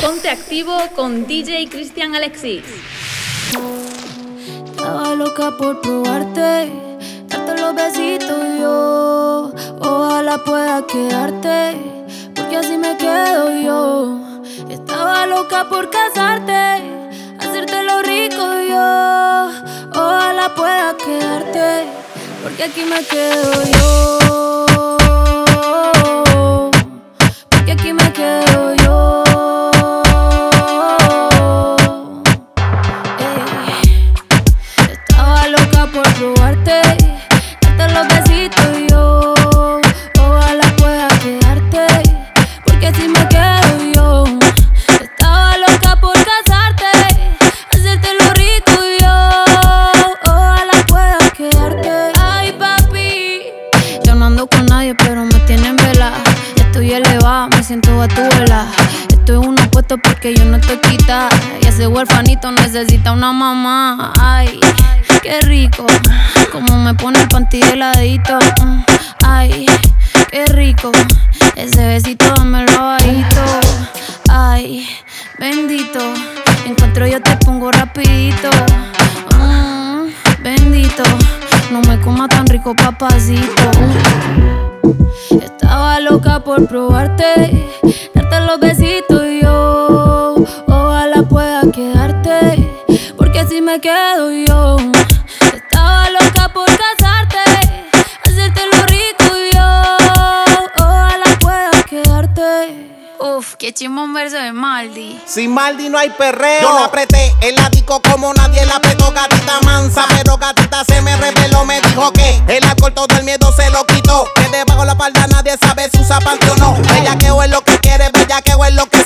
Ponte activo con DJ Cristian Alexis. Estaba loca por probarte, darte los besitos yo. Ojalá pueda quedarte, porque así me quedo yo. Estaba loca por casarte, hacerte lo rico yo. Ojalá pueda quedarte, porque aquí me quedo yo. Porque porque yo no estoy quita. Y ese huerfanito necesita una mamá. Ay, qué rico. Como me pone el panty de ladito. Ay, qué rico. Ese besito dámelo bajito. Ay, bendito. Encuentro yo te pongo rapidito. Mm, bendito. No me coma tan rico, papacito. Estaba loca por probarte, darte los besitos yo. Ojalá pueda quedarte, porque si me quedo yo. Estaba loca por casarte, hacerte lo rico yo. Ojalá pueda quedarte. Uf, qué chimón verso de Maldi. Sin Maldi no hay perreo. Yo la apreté en la disco como nadie la apretó, gatita mansa. Pero gatita se me reveló, me dijo que el alcohol todo el miedo se lo quitó. Que debajo la falda nadie sabe si usa panty o no. Bellaqueo es lo que quiere, bellaqueo es lo que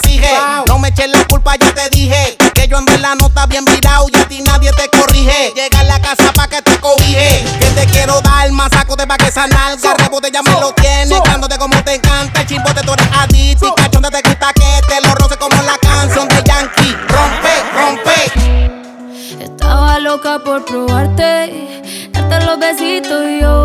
de pa' que esa nalga. Rebote ya me lo tienes, dándote como te encanta. El chimbote tú eres adicto y cachonde te gusta que te lo roce como la canción de Yankee. Rompe, rompe. Estaba loca por probarte, darte los besitos yo.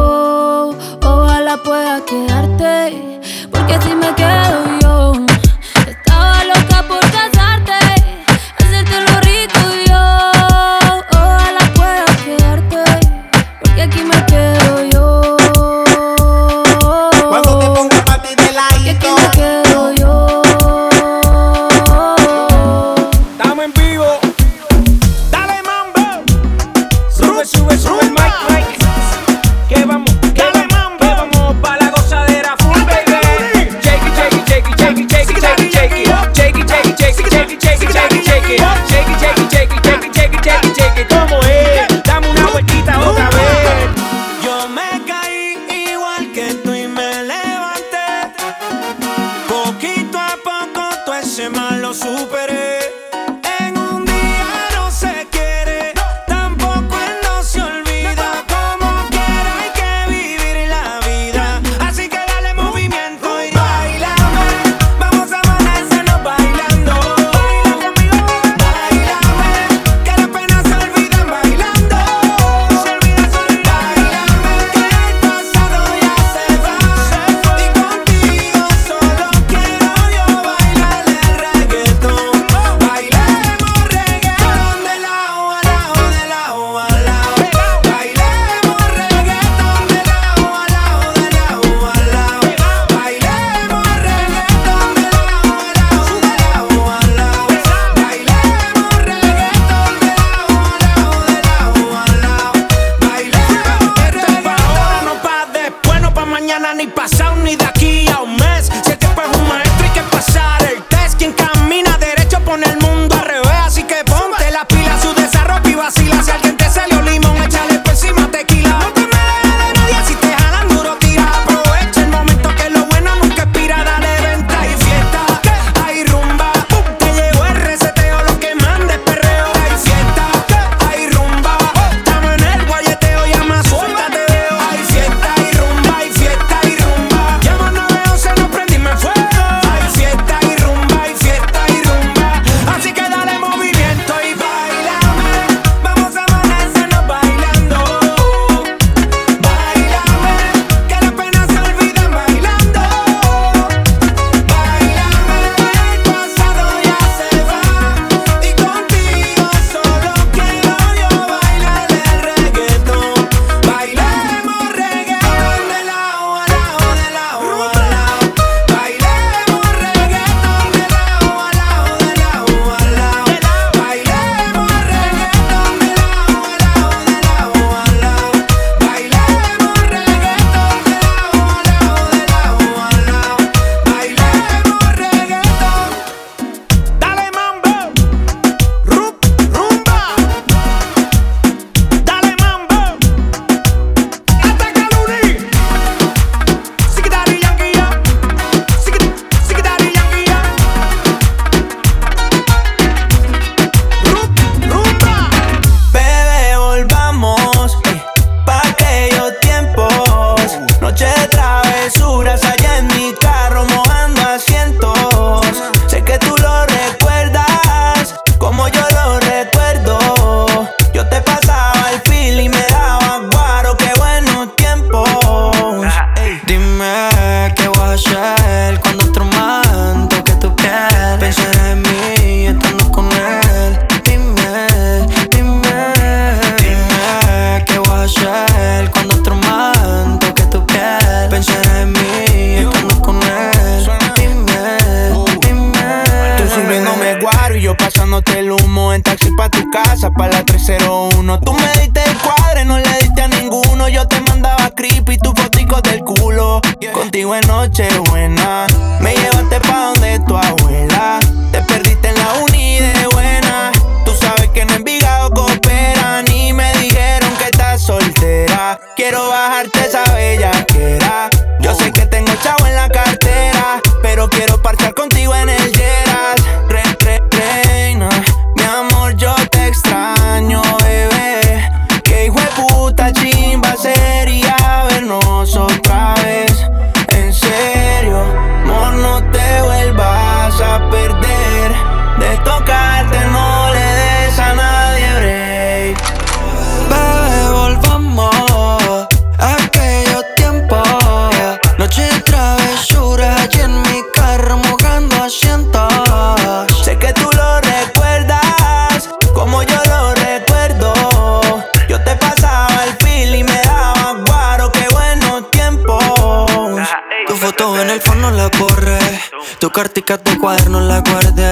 carticas de cuaderno las guardé.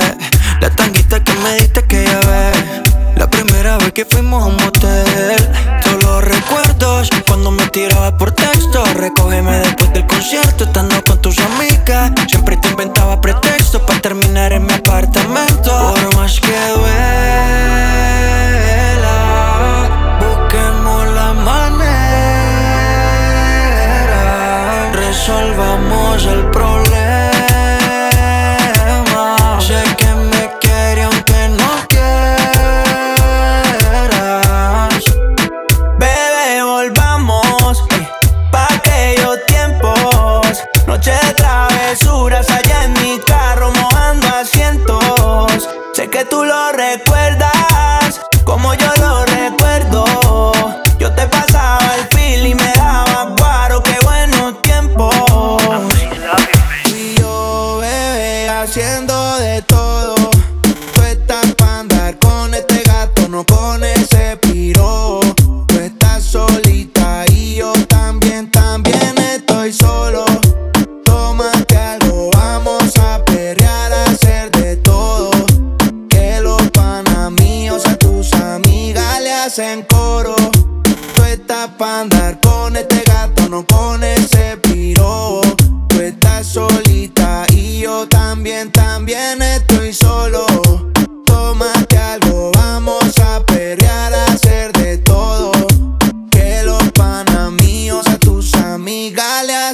La tanguita que me diste que llevé. La primera vez que fuimos a un motel. Solo recuerdos cuando me tiraba por texto. Recógeme después del concierto, estando con tus amigas. Siempre te inventaba pretextos para terminar en mi apartamento. Por más que duele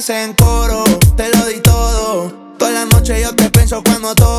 En coro, te lo di todo. Toda la noche yo te pienso cuando todo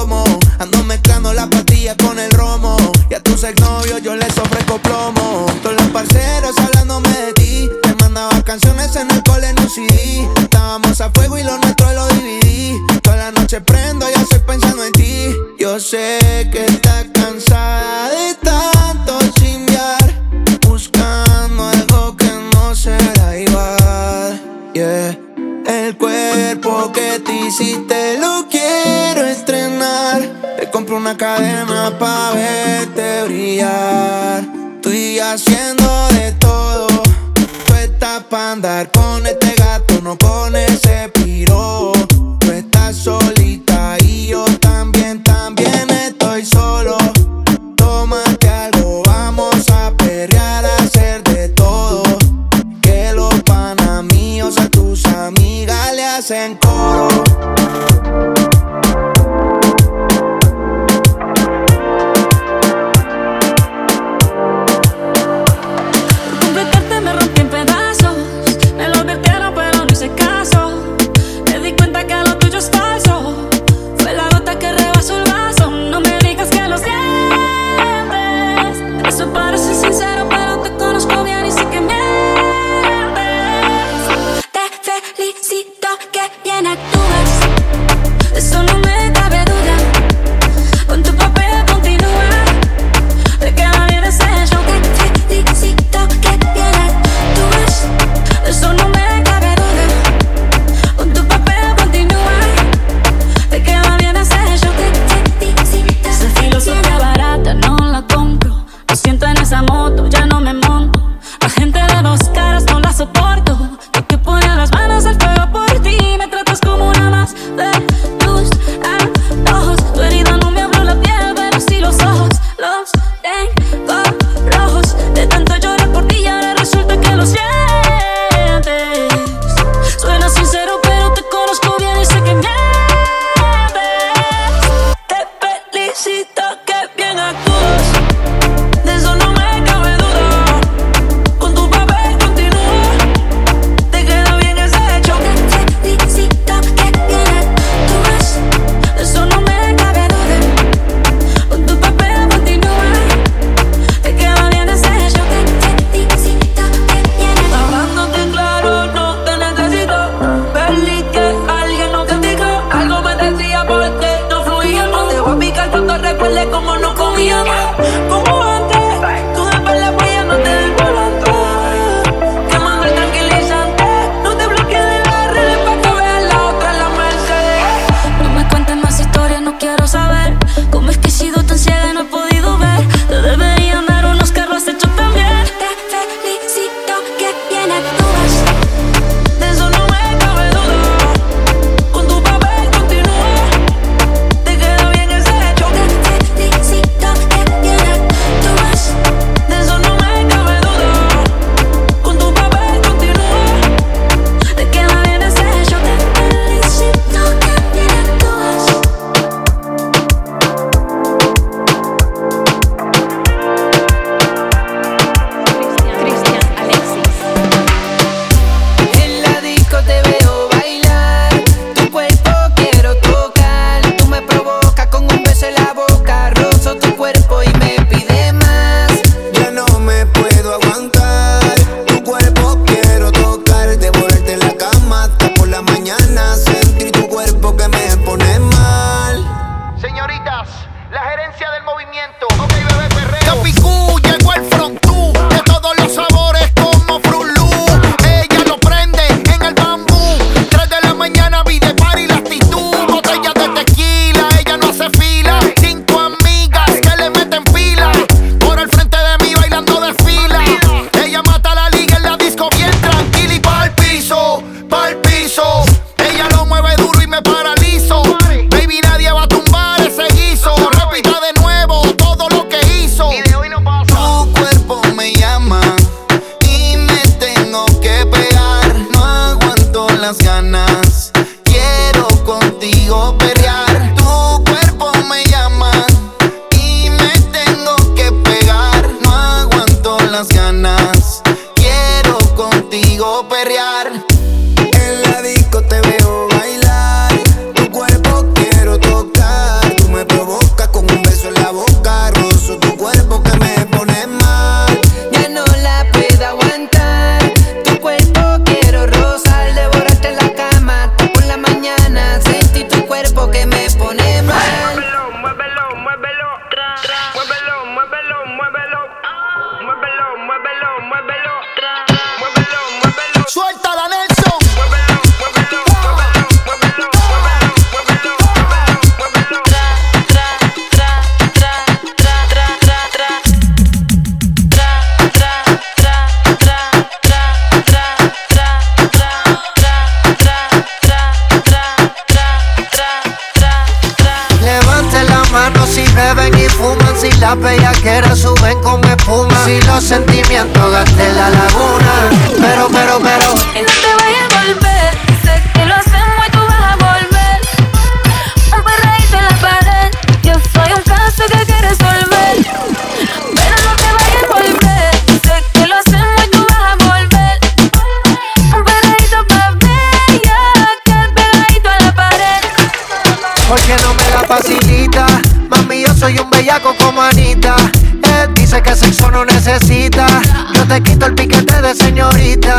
te quito el piquete de señorita.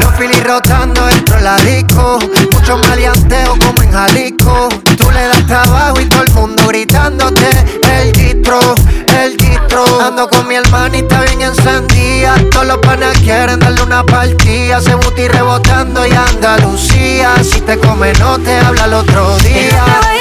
Los filis rotando dentro la disco. Mucho maleanteo como en Jalisco. Tú le das trabajo y todo el mundo gritándote. El distro, el distro. Ando con mi hermanita bien encendida. Todos los panas quieren darle una partida. Se buti rebotando y Andalucía. Si te come, no te habla el otro día.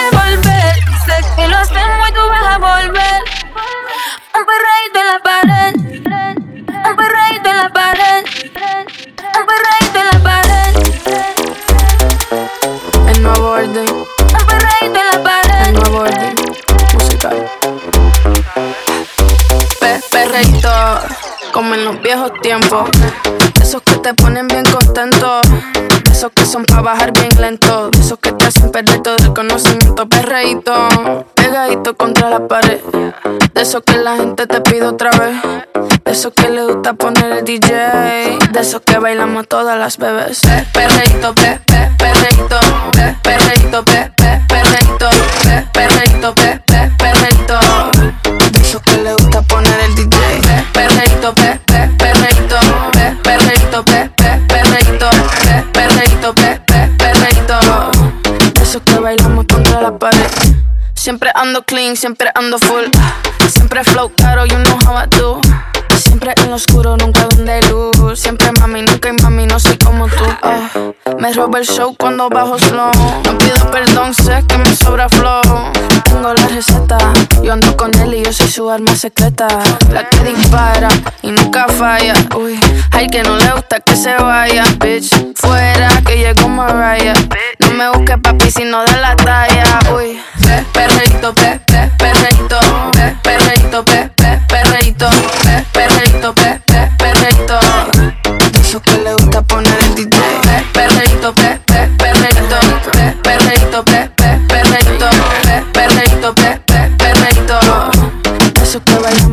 esos que te ponen bien contento. Esos que son para bajar bien lento. Esos que te hacen perder todo el conocimiento. Perreíto, pegadito contra la pared. De esos que la gente te pide otra vez. De esos que le gusta poner el DJ. De esos que bailamos todas las bebés. Perreíto, pe, pe, perreíto. Pe, perreíto, pe, pe, pe, Siempre ando clean, siempre ando full. Siempre flow caro, you know how I do. Siempre en lo oscuro, nunca donde luz. Siempre mami, nunca hay mami, no soy como tú. Ah, me roba el show cuando bajo slow. No pido perdón, sé que me sobra flow. Tengo la receta, yo ando con él y yo soy su arma secreta. La que dispara y nunca falla. Uy, hay que no le gusta que se vaya, bitch. Fuera que llegó Mariah. No me busques papi, sino de la talla. Uy, perreito, pe, pe, perreito, pe, perreito, pe, pe, perreito, pe, perreito, pe, So can I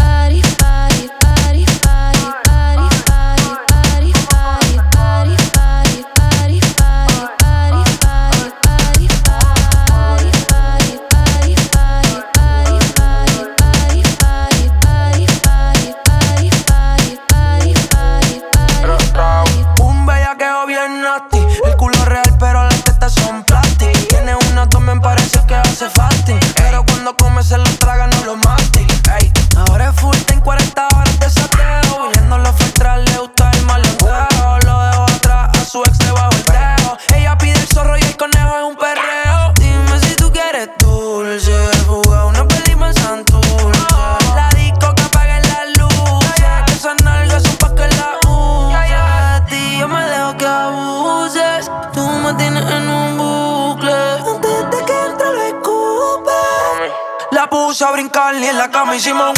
en la cama hicimos.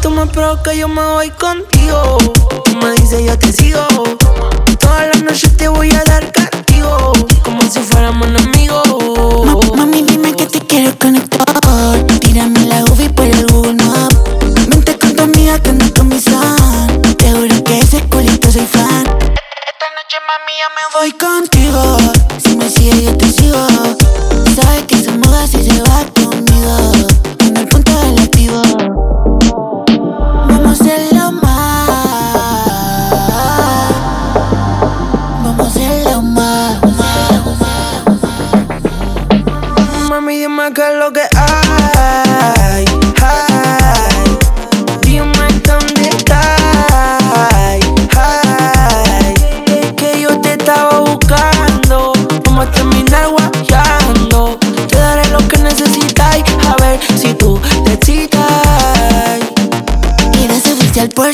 Tú me yo me voy contigo. Tú me dices, yo te sigo. Toda la noche te voy a dar Como si fuéramos enemigos. Ma- Mami, dime que te quiero conectar. Tírame la UV por el Google Map. Vente con tu amiga que no con mi son. Te juro que ese culito soy fan. Esta noche, mami, ya me voy contigo. Si me sigues, yo te sigo. Sabes que se muda si se va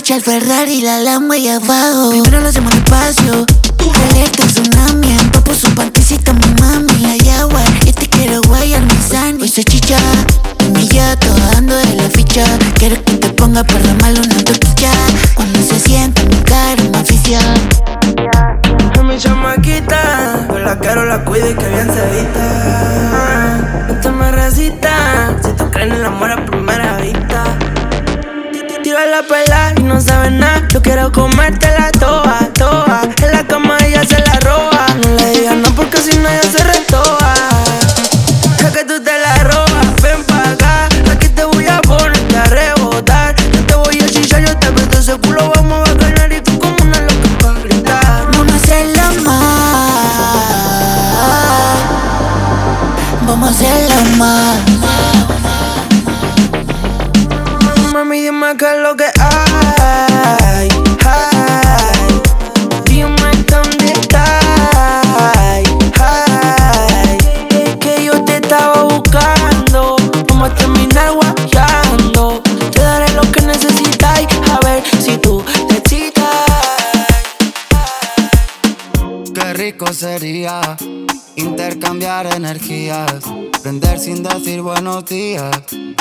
Desde el al Ferrari, la Lambo y abajo. Primero lo hacemos despacio. Alerta tsunami, empapo su panticita mi mami. Hay agua y te quiero guayar mi sani. Hoy se chicha, en mi yato, dando de la ficha. Quiero que te ponga para mal una toquilla.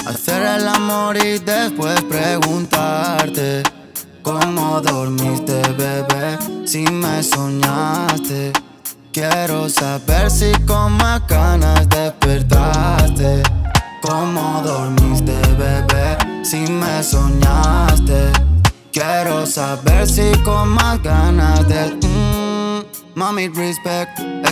Hacer el amor y después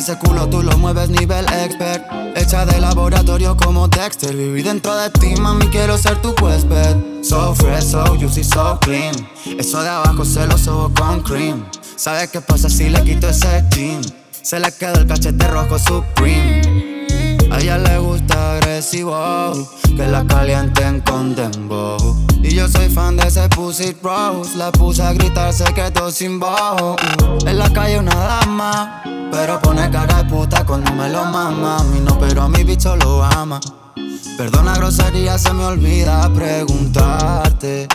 Ese culo tú lo mueves nivel expert. Hecha de laboratorio como Dexter. Viví dentro de ti, mami, quiero ser tu huésped. So fresh, so juicy, so clean. Eso de abajo se lo subo con cream. ¿Sabes qué pasa si le quito ese jean? Se le quedó el cachete rojo supreme. A ella le gusta agresivo, que la calienten con dembow. Y yo soy fan de ese pussy rose, la puse a gritar secreto sin bajo. En la calle una dama, pero pone cara de puta cuando me lo mama. A mí no, pero a mi bicho lo ama. Perdona grosería, se me olvida preguntarte.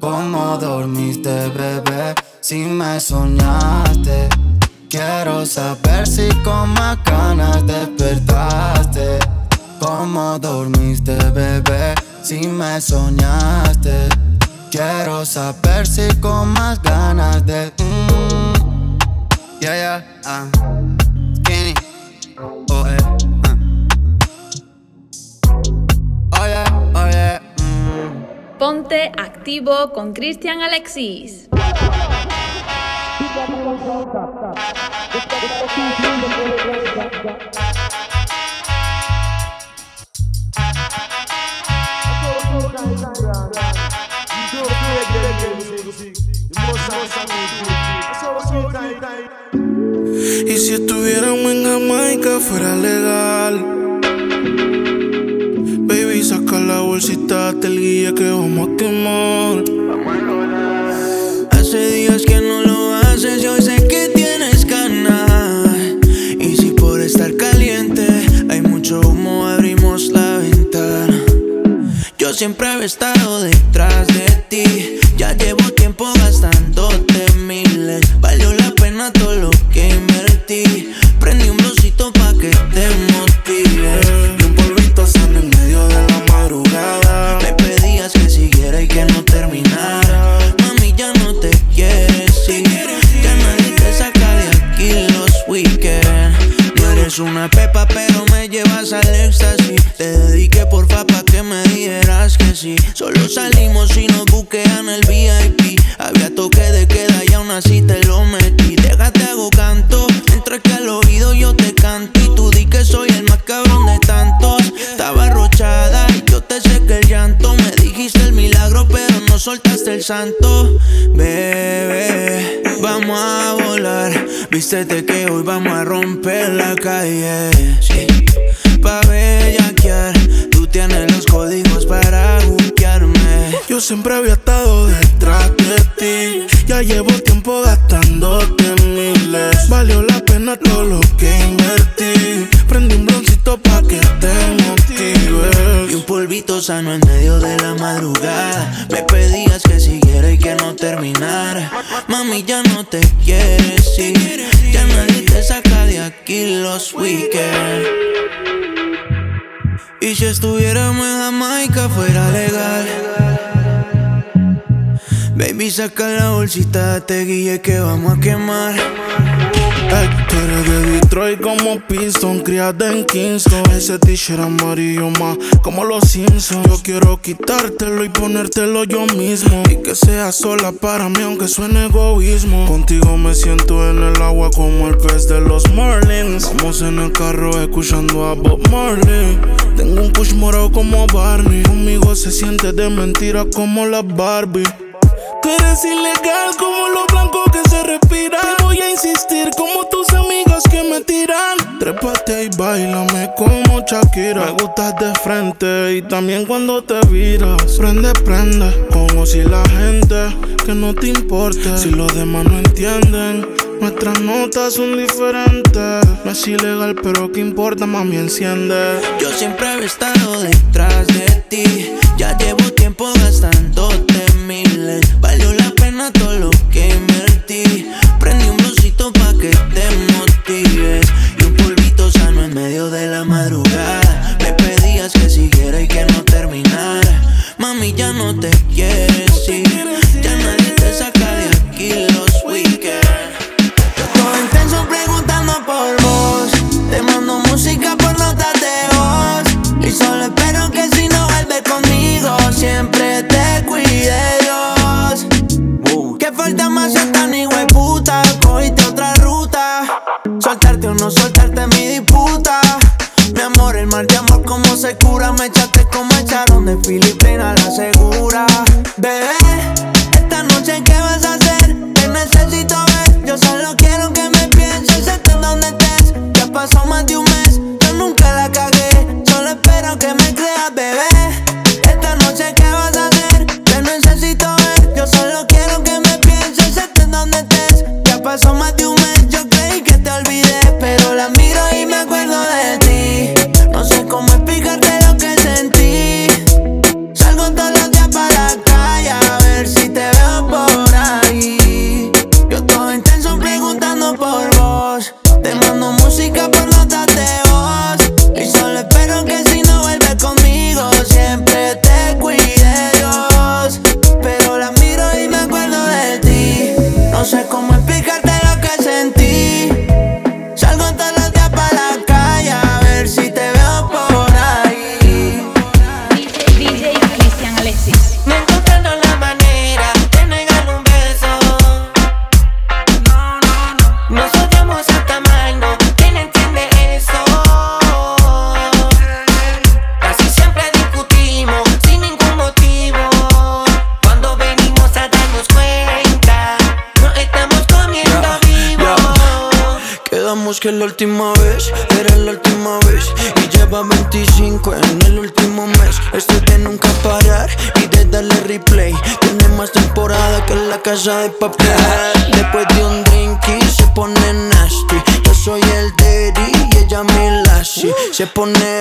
¿Cómo dormiste, bebé? Si me soñaste. Quiero saber si con más ganas despertaste. ¿Cómo dormiste, bebé? Si me soñaste. Quiero saber si con más ganas de. Mm, yeah, yeah, ah. Skinny. Oh, eh, ah. Oh, yeah, oh, yeah. mm. Ponte activo con Cristian Alexis. Y si estuviéramos en Jamaica fuera legal. Baby, saca la bolsita, te el guía que vamos a quemar. Hace días que no lo haces, yo sé que tienes ganas. Y si por estar caliente hay mucho humo, abrimos la ventana. Yo siempre he estado detrás de ti. Ya llevo al éxtasis. Te dediqué porfa pa' que me dijeras que sí. Solo salimos y nos buquean el VIP. Había toque de queda y aún así te lo metí. Déjate hago canto. Entre que al oído yo te canto. Y tú di que soy el más cabrón de tantos. Estaba arrochada y yo te sequé el llanto. Me dijiste el milagro, pero no soltaste el santo. Bebé, vamos a volar. Vístete que hoy vamos a romper la calle. Yo siempre había estado detrás de ti. Ya llevo tiempo gastándote miles. Valió la pena todo lo que invertí. Prendí un broncito pa' que te motives. Y un polvito sano en medio de la madrugada. Me pedías que siguiera y que no terminara. Mami, ya no te quieres ir. Ya nadie te saca de aquí los weekends. Y si estuviéramos en Jamaica fuera legal. Baby, saca la bolsita, te guille que vamos a quemar. Héctor de Detroit como Piston, criada en Kingston. Ese t-shirt amarillo más como los Simpsons. Yo quiero quitártelo y ponértelo yo mismo. Y que sea sola para mí, aunque suene egoísmo. Contigo me siento en el agua como el pez de los Marlins. Vamos en el carro escuchando a Bob Marley. Tengo un push morado como Barney. Conmigo se siente de mentira como la Barbie. Tú eres ilegal como lo blanco que se respira. Te voy a insistir como tus amigas que me tiran. Trépate y bailame como Shakira. Me gustas de frente y también cuando te viras. Prende, prende, como si la gente que no te importe. Si los demás no entienden. Nuestras notas son diferentes. No es ilegal, pero ¿qué importa? Mami, enciende. Yo siempre he estado detrás de ti. Ya llevo tiempo gastándote última vez, era la última vez. Y lleva 25 en el último mes. Esto de nunca parar y de darle replay. Tiene más temporada que la casa de papel. Después de un drink y se pone nasty. Yo soy el daddy y ella mi lassie Se pone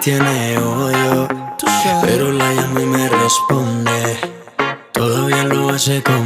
tiene odio, pero la llamo y me responde. Todavía lo hace con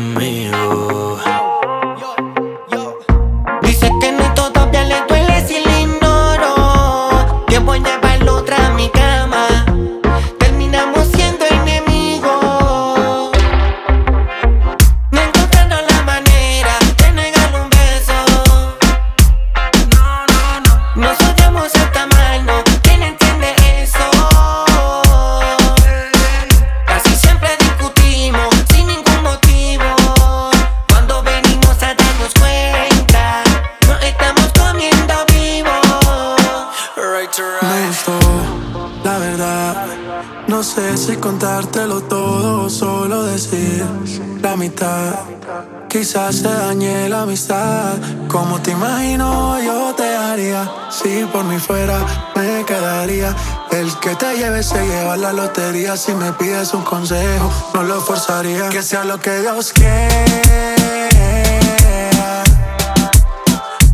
la lotería si me pides un consejo. No lo forzaría. Que sea lo que Dios quiera.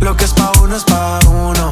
Lo que es pa' uno es pa' uno.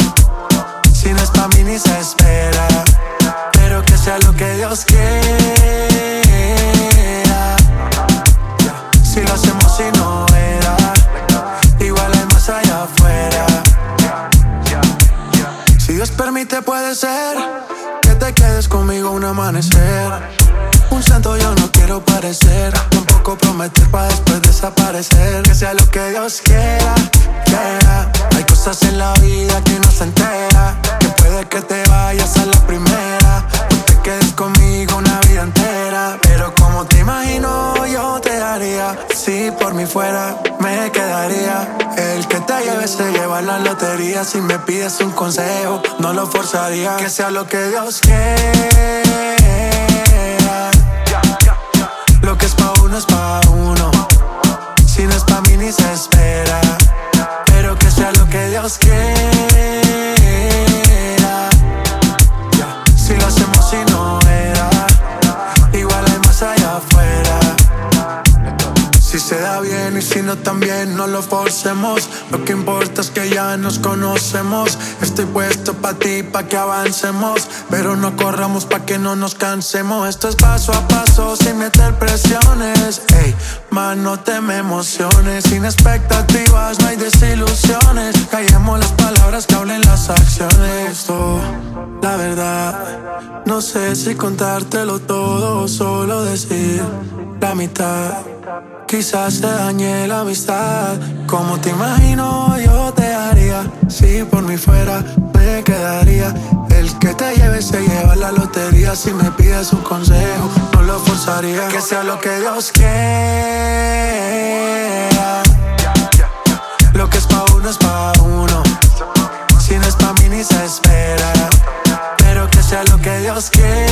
si me pides un consejo. No lo forzaría, que sea lo que Dios quiera. Lo que es pa' uno es pa' uno. Si no es pa' mí ni se espera. Pero que sea lo que Dios quiera. sino también no lo forcemos. Lo que importa es que ya nos conocemos. Estoy puesto pa' ti, pa' que avancemos. Pero no corramos pa' que no nos cansemos. Esto es paso a paso sin meter presiones. Ey, más no te me emociones. Sin expectativas, no hay desilusiones. Callemos las palabras que hablen las acciones. Oh, la verdad, no sé si contártelo todo o solo decir la mitad. Quizás se dañe la amistad. Como te imagino, yo te haría. Si por mí fuera, me quedaría. El que te lleve se lleva la lotería. Si me pides un consejo, no lo forzaría. Que sea lo que Dios quiera. Lo que es pa' uno es pa' uno. Si no es pa' mí ni se espera. Pero que sea lo que Dios quiera.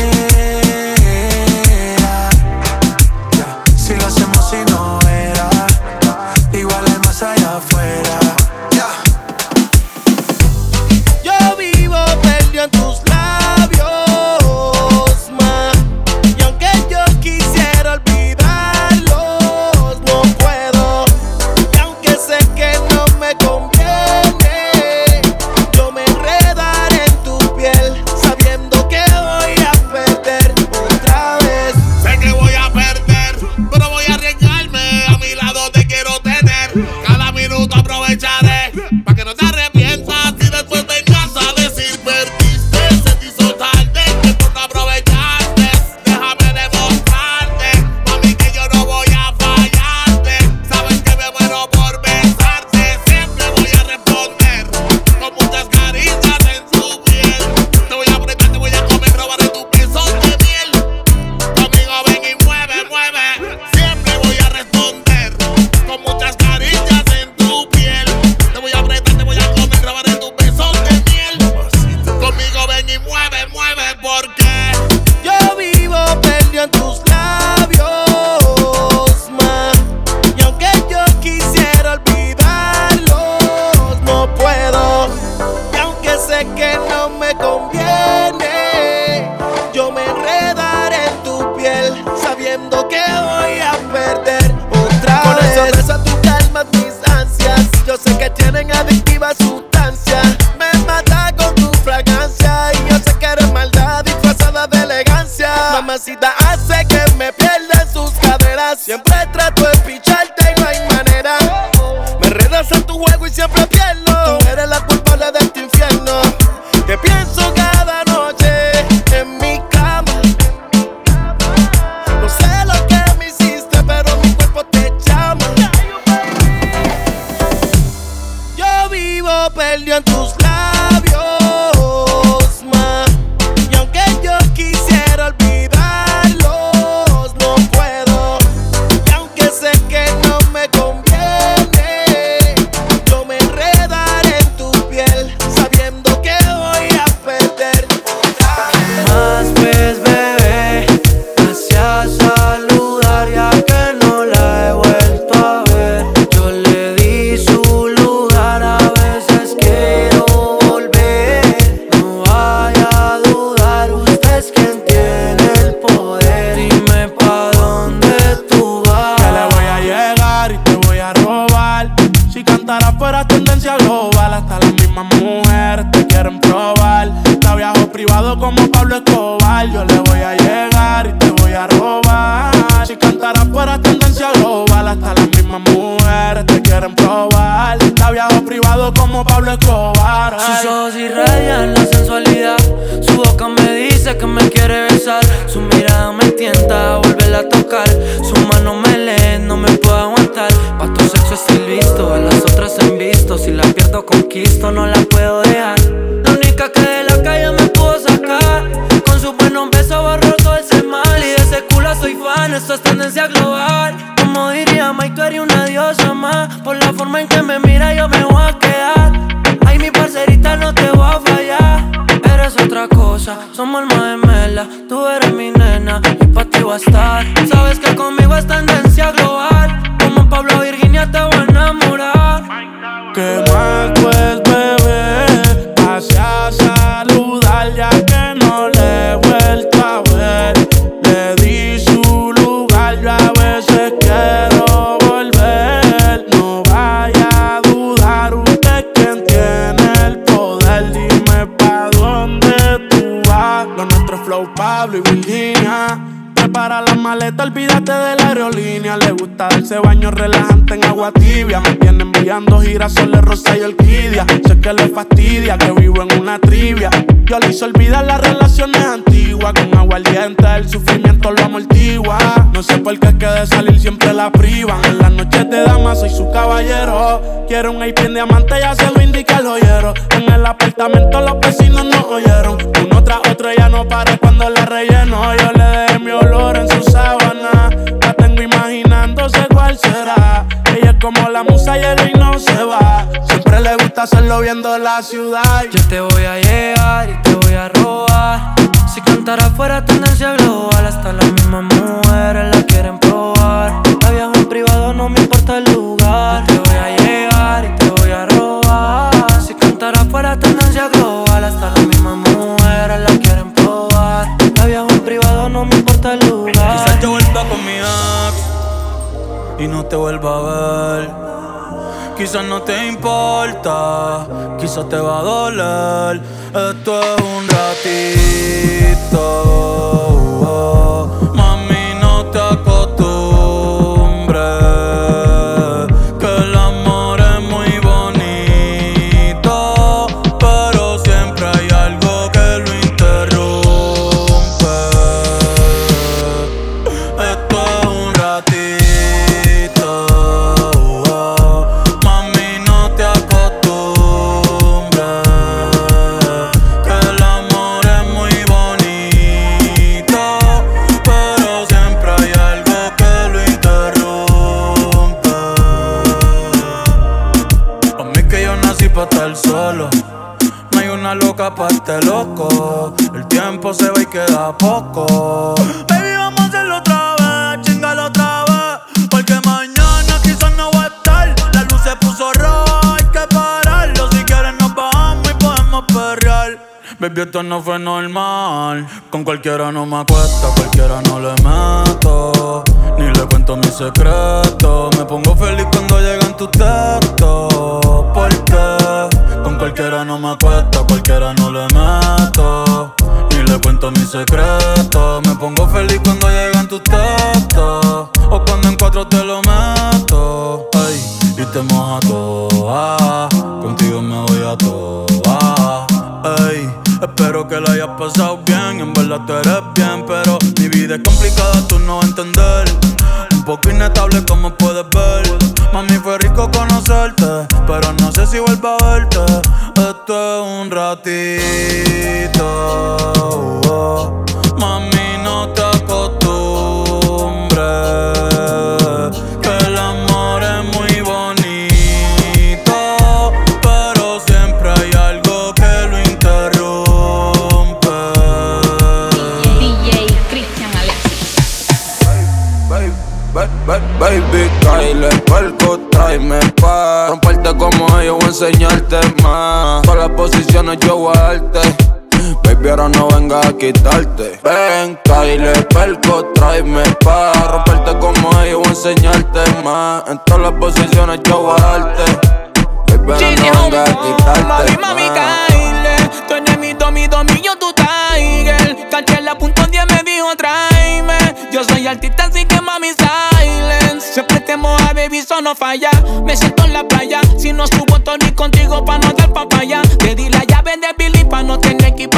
Maleta, olvídate de la aerolínea. Le gusta darse baño relajante en agua tibia. Me tiene enviando girasoles, rosa y orquídea. Sé que le fastidia que vivo en una trivia. Yo le hice olvidar las relaciones antiguas. Con agua ardiente el sufrimiento lo amortigua. No sé por qué es que de salir siempre la privan. En las noches de dama soy su caballero. Quiero un IP en diamante, ya se lo indica el joyero. En el apartamento los vecinos no oyeron. Uno tras otro ya no para cuando la relleno. Yo le dejé mi olor en su sábana. Tengo imaginándose cuál será. Ella es como la musa y no se va. Siempre le gusta hacerlo viendo la ciudad. Yo te voy a llegar y te voy a robar. Si cantara fuera tendencia global, hasta las mismas mujeres la quieren probar. La viajo en privado, no me importa el lugar. Yo te voy a llegar y te voy a robar. Si cantara fuera tendencia global, y no te vuelva a ver. Quizás no te importa, quizás te va a doler. Esto es un ratito. Mami, este loco. El tiempo se va y queda poco. Baby, vamos a hacerlo otra vez, chingalo otra vez. Porque mañana quizás no va a estar. La luz se puso roja, hay que pararlo. Si quieres nos bajamos y podemos perrear. Baby, esto no fue normal. Con cualquiera no me acuesta, cualquiera no le meto. Ni le cuento mis secretos. Me pongo feliz cuando llegan tus textos. Porque cualquiera no me acuesta, cualquiera no le meto. Ni le cuento mis secretos. Me pongo feliz cuando llegan tus textos. O cuando en cuatro te lo meto. Ay, y te moja toda. Contigo me voy a toa. Ey, espero que la hayas pasado bien. En verdad tú eres bien, pero mi vida es complicada, tú no entender. Poco inestable, como puedes ver. Mami, fue rico conocerte, pero no sé si vuelvo a verte. Esto es un ratito. oh. Mami, baby, Kyle, perco, tráeme pa' Romperte como ellos, voy a enseñarte más Para las posiciones yo voy a darte Baby, ahora no venga a quitarte. Ven, Kyle, perco, tráeme pa' romperte como ellos o enseñarte más. En todas las posiciones yo voy a darte. Baby, ahora no venga a quitarte. Eso no falla. Me siento en la playa, si no subo Tony contigo pa' no dar papaya. Te di la llave de Billy pa' no tener que ir.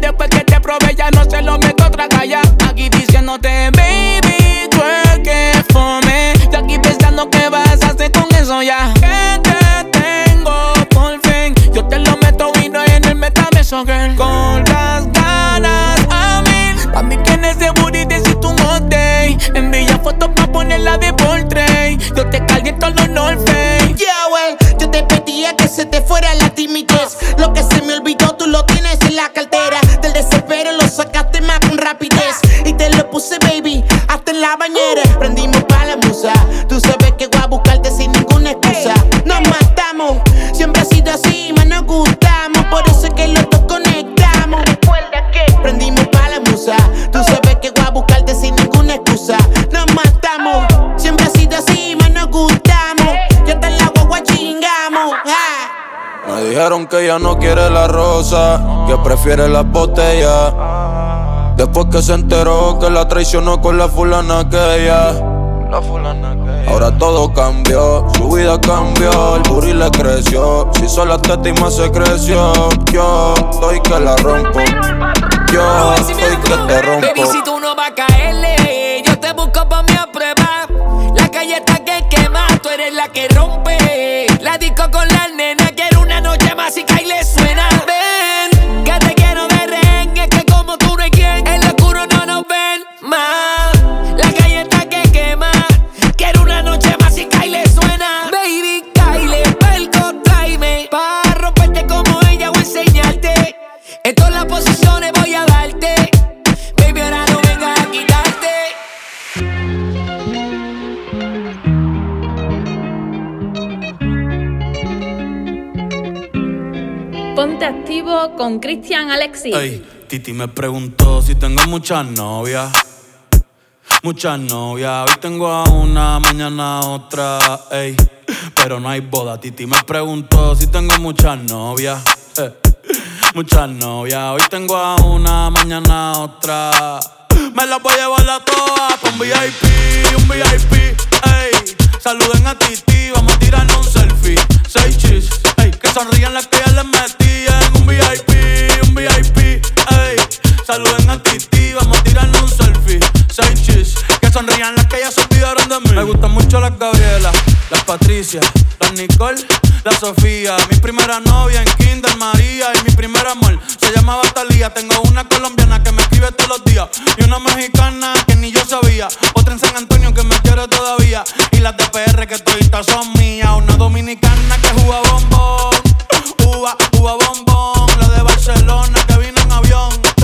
Después que te probé ya no se lo meto otra calla. Aquí diciéndote, baby, tú el que fome. Yo aquí pensando que vas a hacer con eso ya. Que te tengo por fin. Yo te lo meto y no en el metaverso, girl. Con las ganas a mí. Pa' mí que ese booty te siento un hot. Envía fotos pa' ponerla de Yeah, well, yo te pedía que se te fuera la timidez. Lo que se me olvidó, tú lo tienes en la cartera. Del desespero lo sacaste más con rapidez. Y te lo puse, baby, hasta en la bañera. Prendimos dijeron que ella no quiere la rosa, que prefiere las botellas. Después que se enteró que la traicionó con la fulana que ella. Ahora todo cambió, su vida cambió, el booty le creció. Si sola teta y más se creció, yo estoy que la rompo. Yo estoy que te rompo. Baby, si tú no vas a caerle, yo te busco pa' mi prueba. La calle está que quema, tú eres la que rompe. La disco con la noche más y le con Cristian Alexis. Ey, Titi me preguntó si tengo muchas novias. Muchas novias, hoy tengo a una, mañana otra, ey. Pero no hay boda. Titi me preguntó si tengo muchas novias. eh. Muchas novias, hoy tengo a una, mañana otra. Me las voy a llevar a todas pa' un VIP, un VIP, ey. Saluden a Titi, vamos a tirarnos un selfie. Seis chis, ey. Que sonrían las que ya les metí en un VIP, un VIP, ey. Saluden a Titi, vamos a tirarnos un selfie. Seis chis, que sonrían las que ya se olvidaron de mí. Me gustan mucho las Gabriela, las Patricia, las Nicole, la Sofía. Mi primera novia en Kinder María y mi primer amor se llamaba Talía. Tengo una colombiana que me escribe todos los días y una mexicana que ni yo sabía. Otra en San Antonio que me quiere todavía y las de PR que toditas son mías. Una dominicana que juega bombón, uva, uva bombón. La de Barcelona que vino en avión.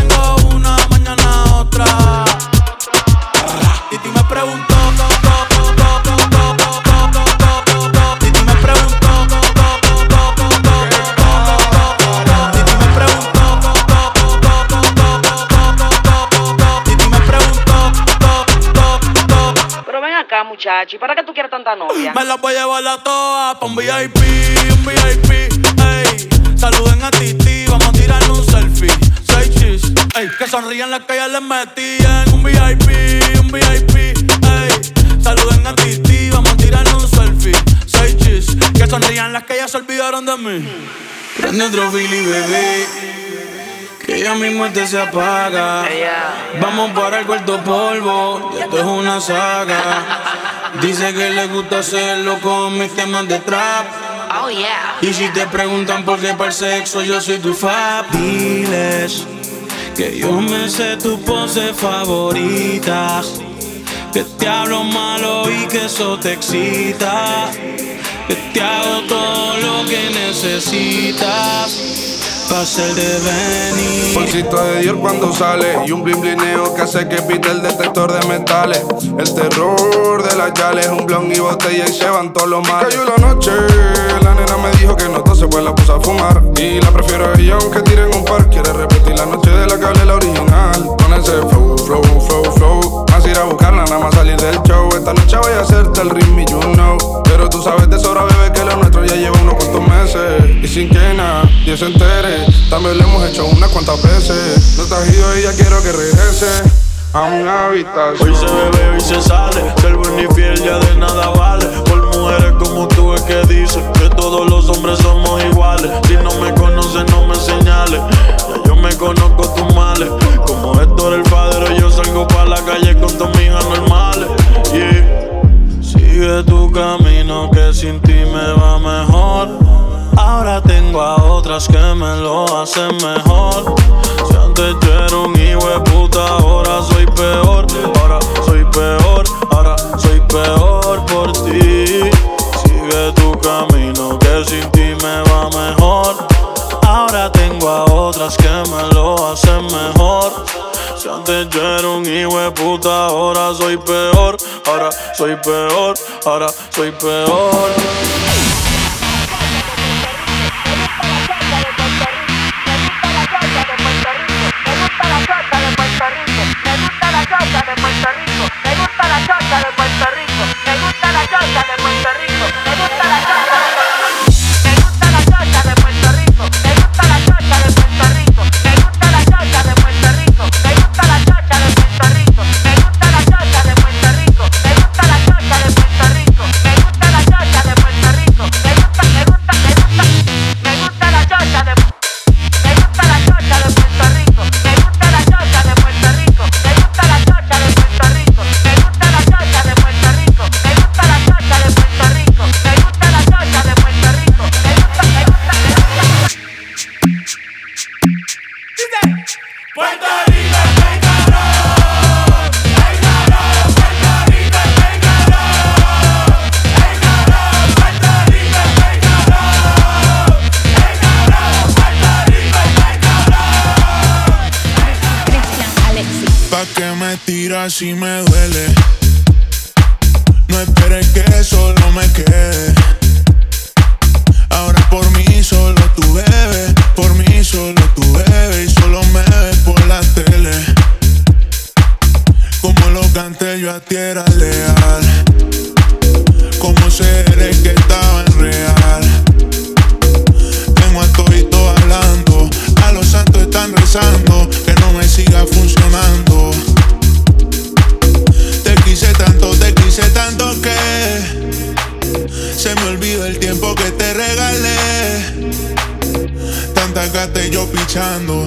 acá, muchacho, ¿y para qué tú quieres tanta novia? Me las voy a llevar a todas pa' un VIP, un VIP, ey. Saluden a Titi, vamos a tirarle un selfie. Seis chis, ey. Que sonrían las que ya les metí en un VIP, un VIP, ey. Saluden a Titi, vamos a tirarle un selfie. Seis chis, que sonrían las que ya se olvidaron de mí. Prende otro Billy, bebé. Que ya mi muerte se apaga. Vamos para el cuarto polvo. Esto es una saga. Dice que le gusta hacerlo con mis temas de trap. Oh, yeah. Y si te preguntan por qué para el sexo yo soy tu fab, diles que yo me sé tus poses favoritas. Que te hablo malo y que eso te excita. Que te hago todo lo que necesitas ser de venir. Bolsito de Dior cuando sale y un blin blineo que hace que pite el detector de metales. El terror de las yales, un blon y botella y se van todos los males. Cayó la noche, la nena me dijo que no se pues la puse a fumar. Y la prefiero a ella aunque tiren un par. Quiere repetir la noche de la cable, la original. Con ese flow, flow, flow, flow. Nada más salir del show. Esta noche voy a hacerte el ritmo, you know. Pero tú sabes de sobra, bebé, que lo nuestro ya lleva unos cuantos meses. Y sin que nadie se entere, también lo hemos hecho unas cuantas veces. No estás ido y ya quiero que regrese a una habitación. Hoy se bebe, hoy se sale. Ser buen y fiel ya de nada vale. Por mujeres como soy peor, ahora soy peor. Si me duele. No esperes que solo me quede. Ahora por mí solo tú bebes, por mí solo tú bebes y solo me ves por la tele. Como lo canté yo a tierra leal. Gata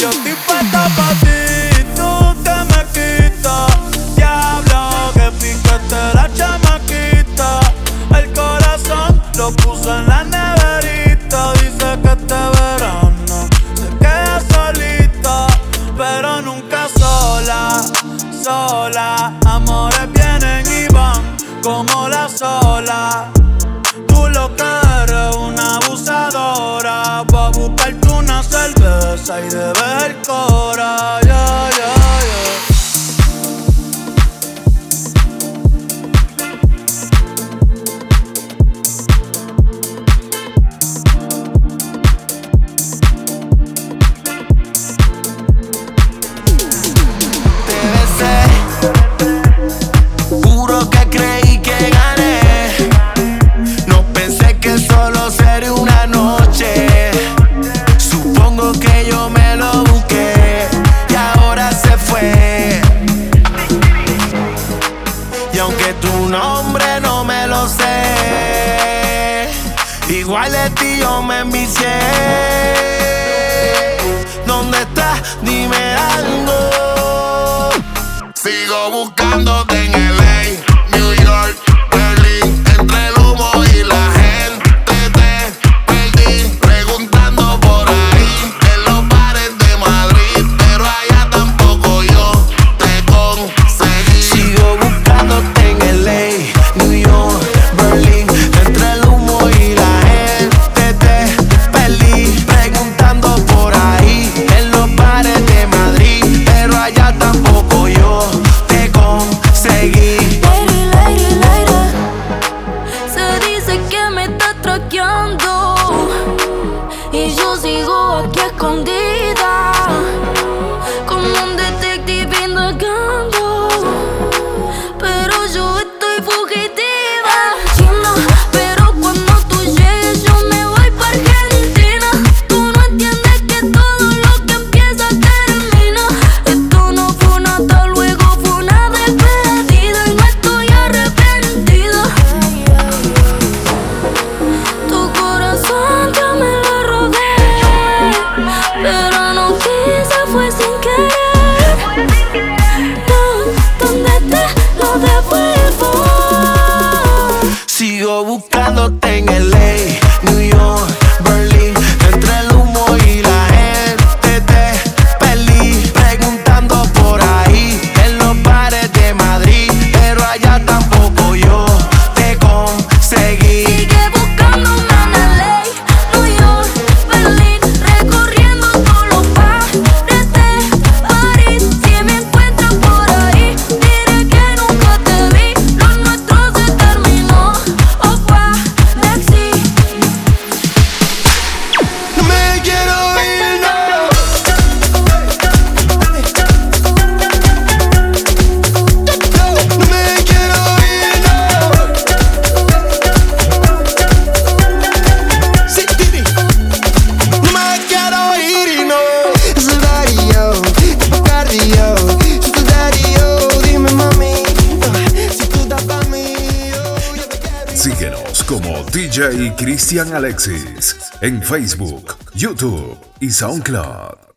Yo estoy pa' ti, En Facebook, YouTube y SoundCloud.